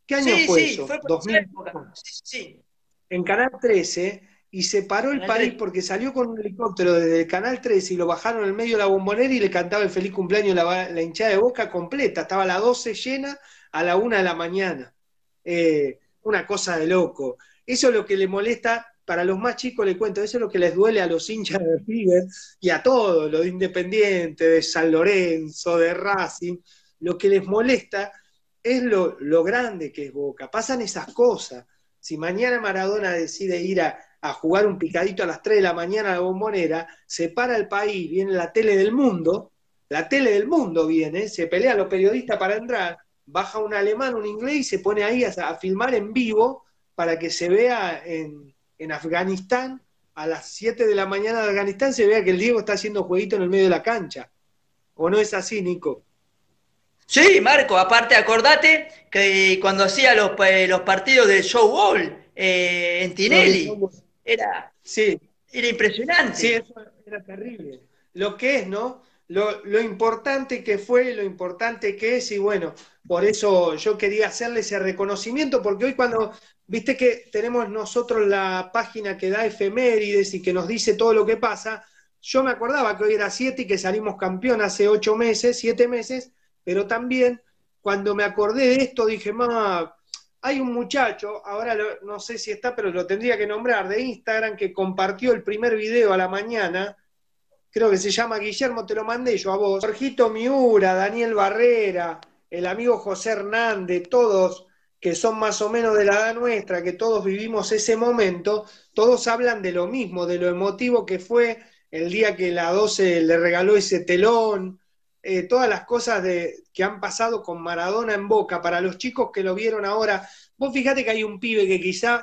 Speaker 1: ¿Qué año fue eso?
Speaker 5: fue por
Speaker 1: 2000.
Speaker 5: esa época. Sí, sí.
Speaker 1: en Canal 13 y se paró el país
Speaker 5: 13.
Speaker 1: porque salió con un helicóptero desde el Canal 13 y lo bajaron en medio de la bombonera y le cantaba el feliz cumpleaños la, la hinchada de boca completa. Estaba a las 12 llena a la 1 de la mañana. Eh, una cosa de loco. Eso es lo que le molesta. Para los más chicos le cuento, eso es lo que les duele a los hinchas de River y a todos, los de Independiente, de San Lorenzo, de Racing. Lo que les molesta es lo, lo grande que es Boca. Pasan esas cosas. Si mañana Maradona decide ir a, a jugar un picadito a las 3 de la mañana a la bombonera, se para el país, viene la tele del mundo, la tele del mundo viene, se pelean los periodistas para entrar, baja un alemán, un inglés y se pone ahí a, a filmar en vivo para que se vea en, en Afganistán, a las 7 de la mañana de Afganistán, se vea que el Diego está haciendo jueguito en el medio de la cancha. ¿O no es así, Nico?
Speaker 5: Sí, Marco, aparte acordate que cuando hacía los, eh, los partidos del showball eh, en Tinelli, era,
Speaker 1: Sí,
Speaker 5: era impresionante.
Speaker 1: Sí, eso era terrible. Lo que es, ¿no? lo, lo importante que fue, lo importante que es, y bueno, por eso yo quería hacerle ese reconocimiento, porque hoy cuando, viste que tenemos nosotros la página que da efemérides y que nos dice todo lo que pasa, yo me acordaba que hoy era 7 y que salimos campeón hace 8 meses, 7 meses, pero también cuando me acordé de esto dije, mamá, hay un muchacho, ahora lo- no sé si está, pero lo tendría que nombrar, de Instagram, que compartió el primer video a la mañana, creo que se llama Guillermo, te lo mandé yo a vos, Jorgito Miura, Daniel Barrera, el amigo José Hernández, todos que son más o menos de la edad nuestra, que todos vivimos ese momento, todos hablan de lo mismo, de lo emotivo que fue el día que la 12 le regaló ese telón, eh, todas las cosas de, que han pasado con Maradona en Boca, para los chicos que lo vieron ahora, vos fíjate que hay un pibe que quizá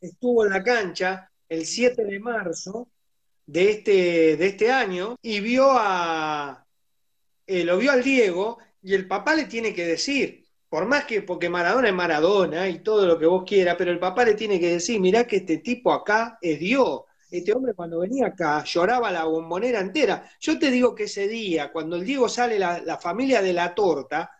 Speaker 1: estuvo en la cancha el 7 de marzo de este, de este año y vio a, eh, lo vio al Diego y el papá le tiene que decir, por más que, porque Maradona es Maradona y todo lo que vos quieras, pero el papá le tiene que decir, mirá que este tipo acá es Dios. Este hombre cuando venía acá lloraba la bombonera entera. Yo te digo que ese día, cuando el Diego sale la, familia de la torta,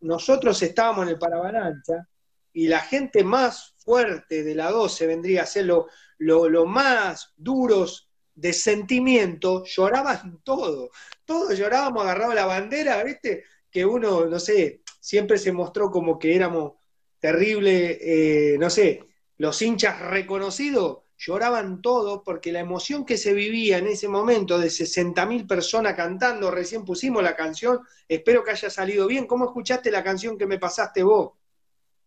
Speaker 1: nosotros estábamos en el Parabalancha y la gente más fuerte de la 12 vendría a ser lo, más duros de sentimiento, lloraban todo. Todos llorábamos agarrados la bandera, ¿viste? Que uno, no sé, siempre se mostró como que éramos terrible, eh, no sé, los hinchas reconocidos lloraban todos porque la emoción que se vivía en ese momento de 60.000 personas cantando, recién pusimos la canción, espero que haya salido bien. ¿Cómo escuchaste la canción que me pasaste vos?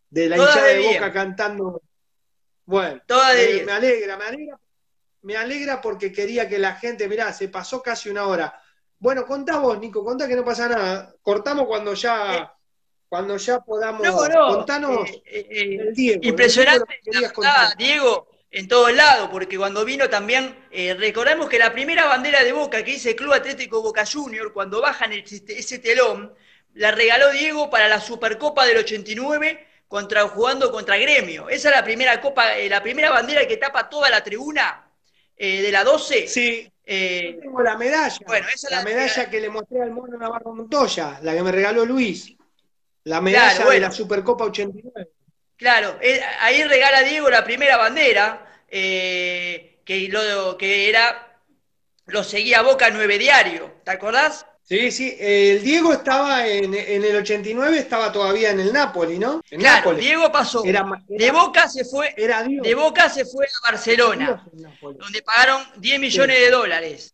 Speaker 1: De la
Speaker 5: Toda
Speaker 1: hinchada
Speaker 5: de
Speaker 1: de
Speaker 5: bien.
Speaker 1: Boca cantando. Bueno,
Speaker 5: Toda de
Speaker 1: me, alegra, me alegra, me alegra porque quería que la gente, mirá, se pasó casi una hora. Bueno, contá vos, Nico, contá que no pasa nada. Cortamos cuando ya, cuando ya podamos.
Speaker 5: No, no.
Speaker 1: Contanos
Speaker 5: eh, eh, eh,
Speaker 1: el Diego.
Speaker 5: Impresionante,
Speaker 1: el
Speaker 5: la verdad. Diego, en todos lados, porque cuando vino también, eh, recordamos que la primera bandera de Boca que dice el Club Atlético Boca Junior, cuando bajan el- ese telón, la regaló Diego para la Supercopa del 89 contra, jugando contra Gremio. Esa es la primera copa, eh, la primera bandera que tapa toda la tribuna eh, de la 12.
Speaker 1: Sí, yo tengo la medalla.
Speaker 5: Bueno, esa es
Speaker 1: la
Speaker 5: la-
Speaker 1: medalla que le mostré al mono Navarro Montoya, la que me regaló Luis. La medalla
Speaker 5: Claro, bueno.
Speaker 1: de la Supercopa 89.
Speaker 5: Claro, eh, ahí regala Diego la primera bandera, eh, que, lo, que era, lo seguía Boca 9 Diario, ¿te acordás?
Speaker 1: Sí, sí, el Diego estaba en, en el 89, estaba todavía en el Napoli, ¿no? En
Speaker 5: Claro,
Speaker 1: Nápoles.
Speaker 5: Diego pasó.
Speaker 1: Era,
Speaker 5: De Boca se fue,
Speaker 1: era Dios.
Speaker 5: de Boca se fue a Barcelona, donde pagaron 10 millones de dólares.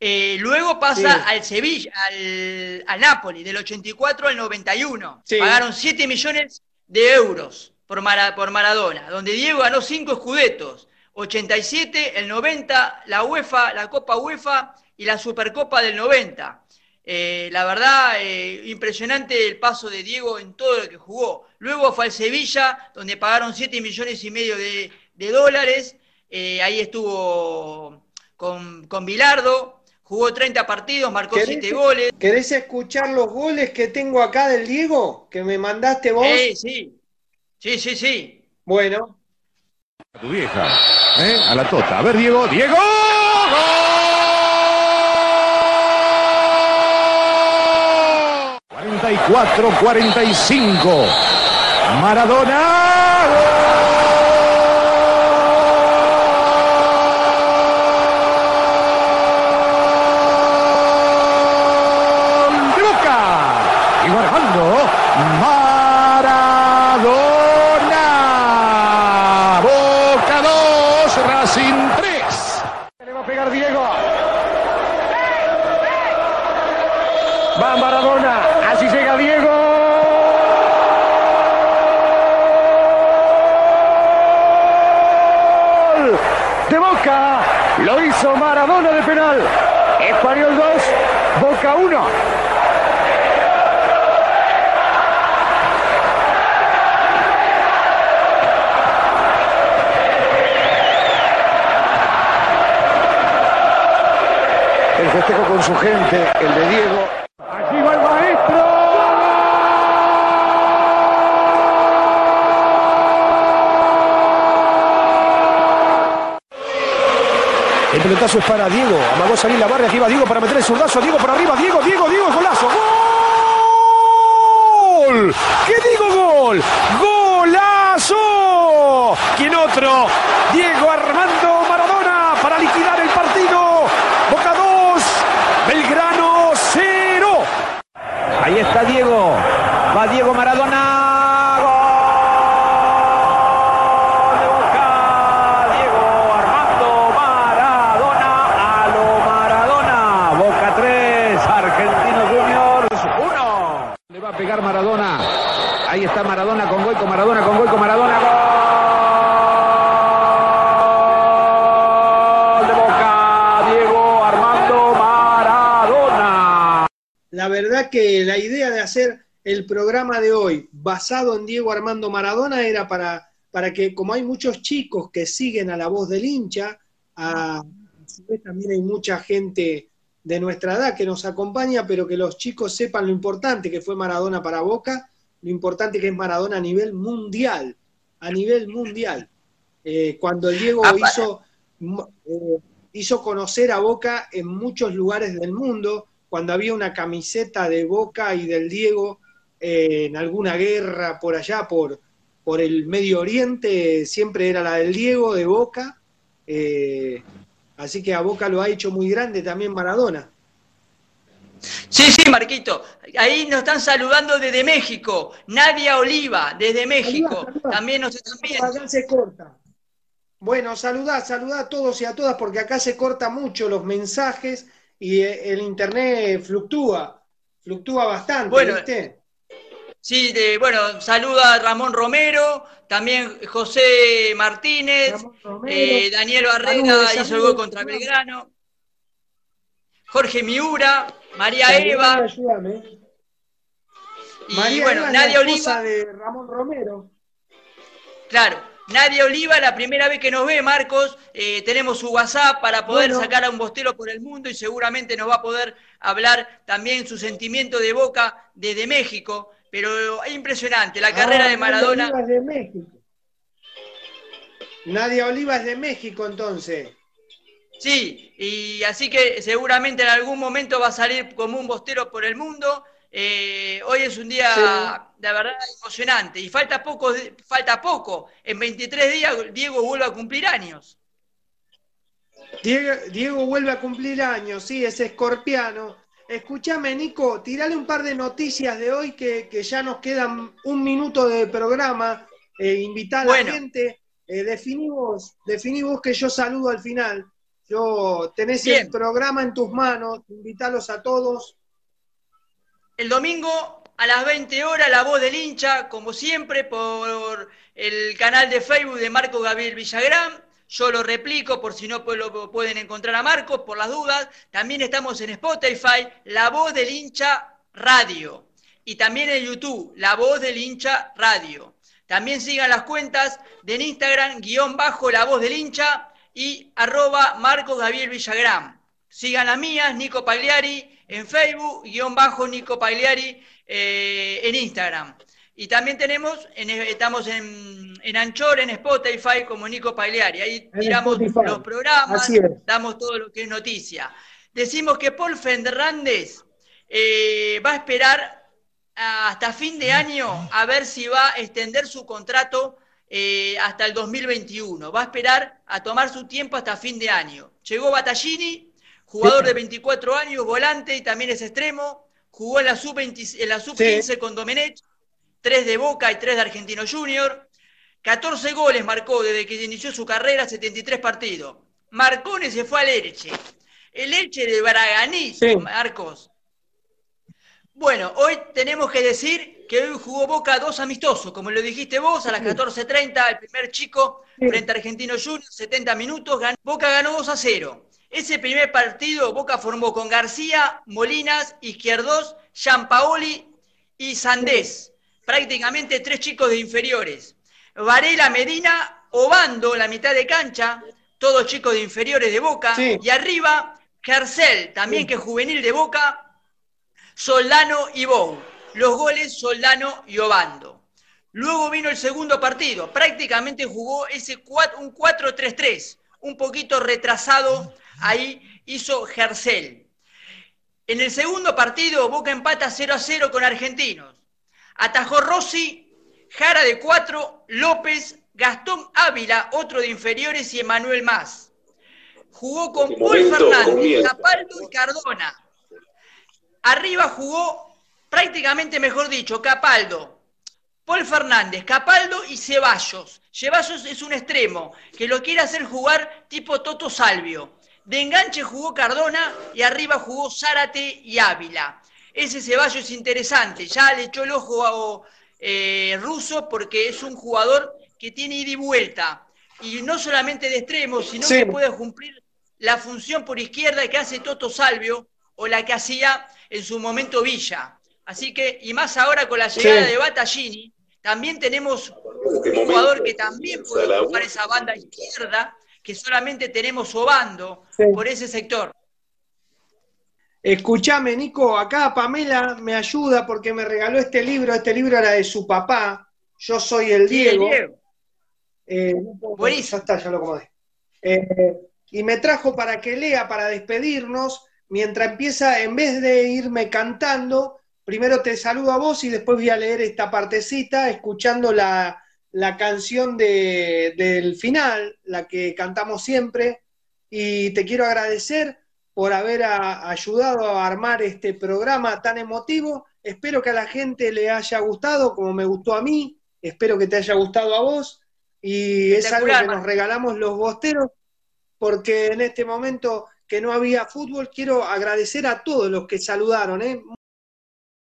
Speaker 5: Eh, luego pasa
Speaker 1: Sí.
Speaker 5: al Sevilla, al, al Napoli, del 84 al 91.
Speaker 1: Sí.
Speaker 5: Pagaron 7 millones de euros por, Mara- por Maradona, donde Diego ganó 5 escudetos. 87, el 90, la UEFA, la Copa UEFA y la Supercopa del 90. Eh, la verdad, eh, impresionante el paso de Diego en todo lo que jugó. Luego fue al Sevilla, donde pagaron 7 millones y medio de, de dólares. Eh, ahí estuvo con, con Bilardo, jugó 30 partidos, marcó
Speaker 1: ¿Querés-
Speaker 5: 7 goles.
Speaker 1: ¿Querés escuchar los goles que tengo acá del Diego? Que me mandaste vos.
Speaker 5: Eh, sí, sí, sí, sí.
Speaker 1: Bueno,
Speaker 6: Tu vieja, ¿eh? A la tota. A ver, Diego. ¡Diego! ¡Gol! 44-45. Maradona. ¡Gol de Boca! Y marcando con su gente, el de Diego. Aquí va el maestro. El pelotazo es para Diego. Amagó salir la barra, aquí va Diego para meter el zurdazo. Diego para arriba, Diego, Diego, Diego, golazo. ¡Gol! ¿Qué digo gol? ¡Golazo! ¿Quién otro? Diego Maradona para liquidar el partido. Boca 2, Belgrano 0. Ahí está Diego. Va Diego Maradona. Gol de Boca. Diego Armando Maradona. A lo Maradona. Boca 3. Argentino Juniors 1. Le va a pegar Maradona. Ahí está Maradona con Goico. Maradona con Goico. Maradona. Gol de Boca. Diego Armando Maradona.
Speaker 1: La verdad que la idea de hacer el programa de hoy basado en Diego Armando Maradona era para, para que, como hay muchos chicos que siguen a la voz del hincha, a, también hay mucha gente de nuestra edad que nos acompaña, pero que los chicos sepan lo importante que fue Maradona para Boca, lo importante que es Maradona a nivel mundial, a nivel mundial. Eh, cuando el Diego
Speaker 5: Ah,
Speaker 1: hizo, eh, hizo conocer a Boca en muchos lugares del mundo, cuando había una camiseta de Boca y del Diego eh, en alguna guerra por allá, por, por el Medio Oriente, siempre era la del Diego de Boca. eh, así que a Boca lo ha hecho muy grande también Maradona.
Speaker 5: Sí, sí, Marquito. Ahí nos están saludando desde México. Nadia Oliva, desde México.
Speaker 1: saluda.
Speaker 5: También nos están viendo.
Speaker 1: Acá se corta. Bueno, saludá, saludá a todos y a todas, porque acá se corta mucho los mensajes y eh, el internet fluctúa, fluctúa bastante,
Speaker 5: Bueno,
Speaker 1: ¿viste?
Speaker 5: Sí, de, bueno, saluda a Ramón Romero, también José Martínez, eh, Daniel Barrera
Speaker 1: Saludos,
Speaker 5: hizo el gol contra Belgrano, Jorge Miura, María
Speaker 1: Saludame,
Speaker 5: Eva,
Speaker 1: ayúdame.
Speaker 5: y
Speaker 1: María
Speaker 5: bueno,
Speaker 1: Eva es la
Speaker 5: Nadia
Speaker 1: esposa
Speaker 5: Oliva,
Speaker 1: de Ramón Romero.
Speaker 5: claro, Nadia Oliva, la primera vez que nos ve, Marcos, eh, tenemos su WhatsApp para poder
Speaker 1: Bueno.
Speaker 5: sacar a un bostero por el mundo y seguramente nos va a poder hablar también su sentimiento de boca desde México, pero es impresionante, la carrera
Speaker 1: Ah,
Speaker 5: de Maradona.
Speaker 1: Nadia Oliva es de México. Nadia Oliva es de México, entonces.
Speaker 5: Sí, y así que seguramente en algún momento va a salir como un bostero por el mundo. Eh, hoy es un día,
Speaker 1: Sí.
Speaker 5: de verdad, emocionante. Y falta poco, falta poco. En 23 días Diego vuelve a cumplir años.
Speaker 1: Diego, Diego vuelve a cumplir años, sí, es escorpiano. Escúchame, Nico, tirale un par de noticias de hoy que, que ya nos quedan un minuto de programa. Eh, invitar a
Speaker 5: Bueno.
Speaker 1: la gente. Eh, definí, vos, definí vos que yo saludo al final. Yo tenés el programa en tus manos, invitarlos a todos.
Speaker 5: El domingo a las 20 horas, la voz del hincha, como siempre, por el canal de Facebook de Marco Gabriel Villagrán. Yo lo replico por si no lo pueden encontrar a Marcos, por las dudas. También estamos en Spotify, La Voz del Hincha Radio. Y también en YouTube, La Voz del Hincha Radio. También sigan las cuentas de Instagram, guion bajo La Voz del Hincha y arroba Marcos Gabriel Villagrán. Sigan las mías, Nico Pagliari, en Facebook, guion bajo Nico Pagliari eh, en Instagram. Y también tenemos, en- estamos en, en Anchor, en Spotify, como Nico Pagliari. Ahí
Speaker 1: En
Speaker 5: tiramos
Speaker 1: Spotify.
Speaker 5: los programas, damos todo lo que es noticia. Decimos que Paul Fernández eh, va a esperar hasta fin de año a ver si va a extender su contrato eh, hasta el 2021. Va a esperar a tomar su tiempo hasta fin de año. Llegó Battaglini, jugador de 24 años, volante y también es extremo. Jugó en la sub-20 en la sub-15 con Domenech, 3 de Boca y 3 de Argentino Junior. 14 goles marcó desde que inició su carrera, 73 partidos. Marcone se fue al Elche. El Elche de Braganiz,
Speaker 1: Sí.
Speaker 5: Marcos. Bueno, hoy tenemos que decir que hoy jugó Boca dos amistosos, como lo dijiste vos, a las 14.30, el primer chico
Speaker 1: Sí.
Speaker 5: frente a Argentino Junior, 70 minutos, Boca ganó 2 a 0. Ese primer partido Boca formó con García, Molinas, Izquierdos, Giampaoli y Sandés. Prácticamente tres chicos de inferiores. Varela, Medina, Obando, la mitad de cancha, todos chicos de inferiores de Boca.
Speaker 1: Sí.
Speaker 5: Y arriba, Gercel, también que es juvenil de Boca, Soldano y Bou. Los goles Soldano y Obando. Luego vino el segundo partido. Prácticamente jugó ese 4 un 4-3-3, un poquito retrasado ahí hizo Gercel. En el segundo partido, Boca empata 0 a 0 con Argentinos. Atajó Rossi, Jara de 4, López, Gastón Ávila, otro de inferiores, y Emanuel Más. Jugó con Paul Fernández, Capaldo y Cardona. Arriba jugó prácticamente, mejor dicho, Capaldo, Paul Fernández, Capaldo y Ceballos. Ceballos es un extremo que lo quiere hacer jugar tipo Toto Salvio. De enganche jugó Cardona y arriba jugó Zárate y Ávila. Ese Ceballos es interesante, ya le echó el ojo a eh, Russo porque es un jugador que tiene ida y vuelta. Y no solamente de extremo, sino que puede cumplir la función por izquierda que hace Toto Salvio o la que hacía en su momento Villa. Así que, y más ahora con la llegada de Battaglini, también tenemos un jugador que también puede ocupar esa banda izquierda, que solamente tenemos Obando por ese sector.
Speaker 1: Escúchame, Nico, acá Pamela me ayuda porque me regaló este libro. Este libro era de su papá. Yo soy el Diego. Eh, ya está, ya lo acomodé. Eh, y me trajo para que lea, para despedirnos, mientras empieza, en vez de irme cantando, primero te saludo a vos y después voy a leer esta partecita escuchando la, canción del final, la que cantamos siempre. Y te quiero agradecer por haber ayudado a armar este programa tan emotivo. Espero que a la gente le haya gustado, como me gustó a mí. Espero que te haya gustado a vos. Y es algo que nos regalamos los bosteros, porque en este momento que no había fútbol, quiero agradecer a todos los que saludaron. ¿eh?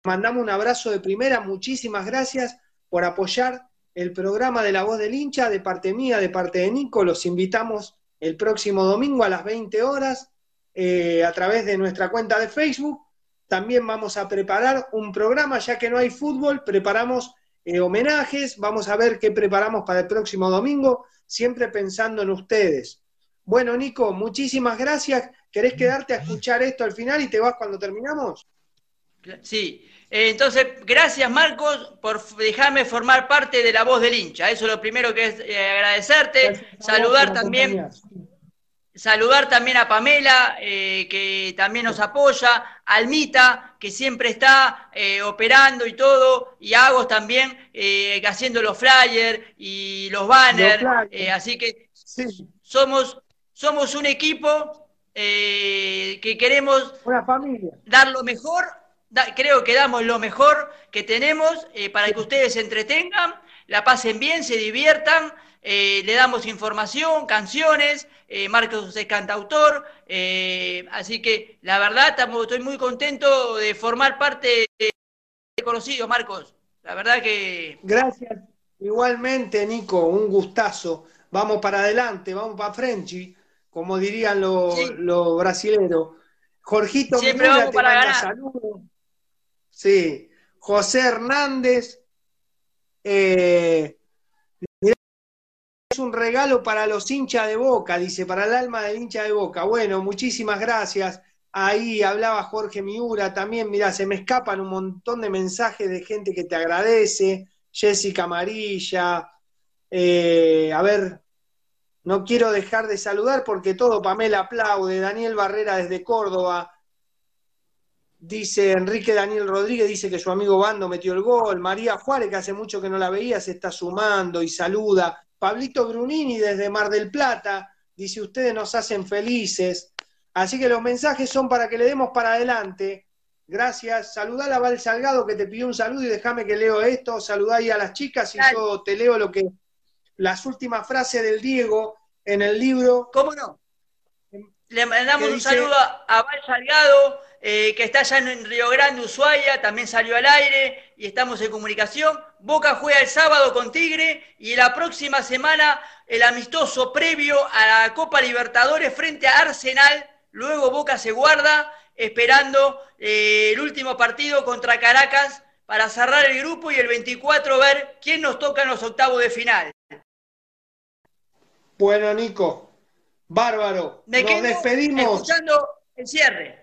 Speaker 1: Mandamos un abrazo de primera, muchísimas gracias por apoyar el programa de La Voz del Hincha, de parte mía, de parte de Nico. Los invitamos el próximo domingo a las 20 horas eh, a través de nuestra cuenta de Facebook. También vamos a preparar un programa, ya que no hay fútbol, preparamos eh, homenajes, vamos a ver qué preparamos para el próximo domingo, siempre pensando en ustedes. Bueno, Nico, muchísimas gracias. ¿Querés quedarte a escuchar esto al final y te vas cuando terminamos?
Speaker 5: Sí, entonces, gracias Marcos por dejarme formar parte de la voz del hincha. Eso es lo primero que es eh, agradecerte. saludar también. Saludar también a Pamela, eh, que también nos apoya, Almita, que siempre está operando y todo, y Agos también, haciendo los flyers y los banners. así que somos, somos un equipo que queremos dar lo mejor creo que damos lo mejor que tenemos eh, para que ustedes se entretengan, la pasen bien, se diviertan, eh, le damos información, canciones, eh, Marcos es cantautor, así que la verdad estoy muy contento de formar parte de Conocido, Marcos. La verdad que...
Speaker 1: Gracias. Igualmente, Nico, un gustazo. Vamos para adelante, vamos para Frenchy, como dirían los brasileños. Jorgito,
Speaker 5: siempre vamos para ganar. Saludos.
Speaker 1: Sí. José Hernández. Eh, es un regalo para los hinchas de boca, dice, para el alma del hincha de boca. Bueno, muchísimas gracias. Ahí hablaba Jorge Miura también. Mira, se me escapan un montón de mensajes de gente que te agradece. Jessica Amarilla. Eh, a ver, no quiero dejar de saludar porque todo Pamela aplaude. Daniel Barrera desde Córdoba. Dice Enrique Daniel Rodríguez, dice que su amigo Bando metió el gol. María Juárez, que hace mucho que no la veía, se está sumando y saluda. Pablito Brunini desde Mar del Plata, dice ustedes nos hacen felices. Así que los mensajes son para que le demos para adelante. Gracias. Saludá a Val Salgado que te pidió un saludo y déjame que leo esto. Saludá ahí a las chicas y yo te leo lo que las últimas frases del Diego en el libro.
Speaker 5: ¿Cómo no? Le mandamos un saludo a Val Salgado, eh, que está allá en Río Grande, Ushuaia, también salió al aire y estamos en comunicación. Boca juega el sábado con Tigre y la próxima semana el amistoso previo a la Copa Libertadores frente a Arsenal. Luego Boca se guarda esperando eh, el último partido contra Caracas para cerrar el grupo y el 24 ver quién nos toca en los octavos de final.
Speaker 1: Bueno, Nico, bárbaro. nos despedimos.
Speaker 5: Escuchando el cierre.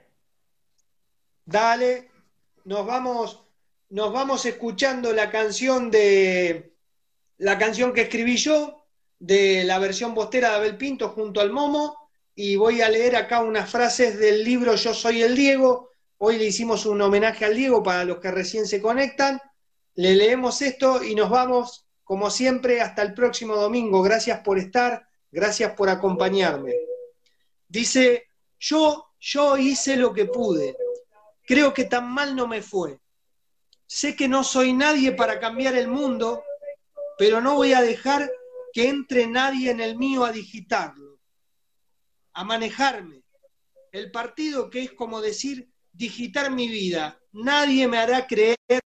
Speaker 1: Dale, nos vamos, nos vamos escuchando la canción de la canción que escribí yo, de la versión bostera de Abel Pinto junto al Momo,
Speaker 7: y voy a leer acá unas frases del libro Yo soy el Diego. Hoy le hicimos un homenaje al Diego para los que recién se conectan. Le leemos esto y nos vamos, como siempre, hasta el próximo domingo. Gracias por estar, gracias por acompañarme. Dice, yo, yo hice lo que pude. Creo que tan mal no me fue. Sé que no soy nadie para cambiar el mundo, pero no voy a dejar que entre nadie en el mío a digitarlo, a manejarme. El partido que es como decir, digitar mi vida. Nadie me hará creer que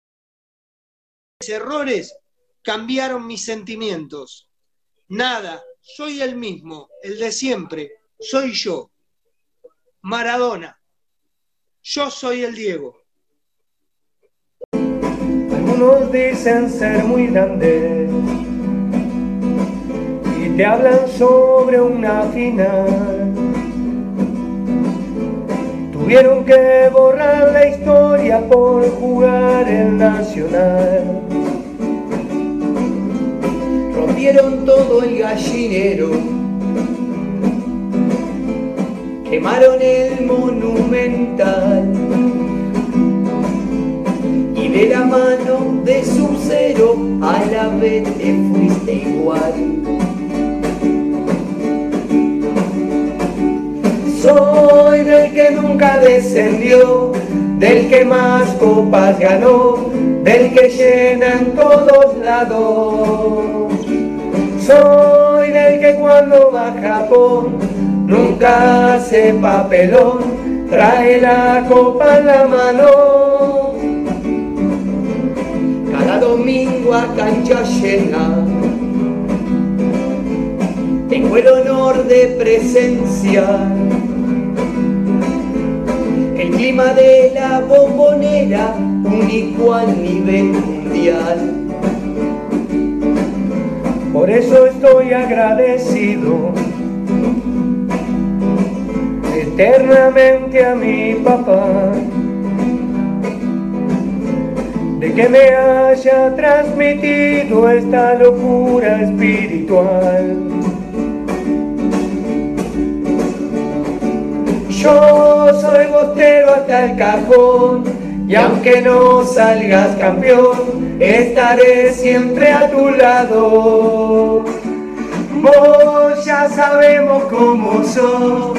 Speaker 7: mis errores cambiaron mis sentimientos. Nada, soy el mismo, el de siempre, soy yo. Maradona, yo soy el Diego.
Speaker 1: Algunos dicen ser muy grandes y te hablan sobre una final. Tuvieron que borrar la historia por jugar el Nacional.
Speaker 5: Rompieron todo el gallinero, quemaron el monumental y de la mano de su cero a la vez te fuiste igual.
Speaker 1: Soy del que nunca descendió, del que más copas ganó, del que llena en todos lados. Soy del que cuando va a Japón nunca hace papelón, trae la copa en la mano.
Speaker 5: Cada domingo a cancha llena tengo el honor de presenciar el clima de la bombonera único a nivel mundial.
Speaker 1: Por eso estoy agradecido eternamente a mi papá de que me haya transmitido esta locura espiritual. Yo soy bostero hasta el cajón y aunque no salgas campeón, estaré siempre a tu lado. Vos ya sabemos cómo sos,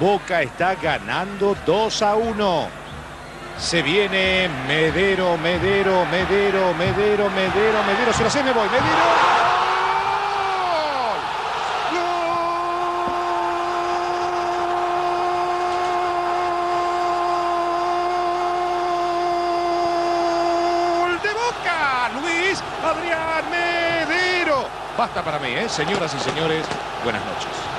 Speaker 6: Boca está ganando 2 a 1. Se viene Medero, Medero, Medero, Medero, Medero, Medero. Se lo sé, me voy. Medero. Adrián Medero. Basta para mí, ¿eh? Señoras y señores, buenas noches.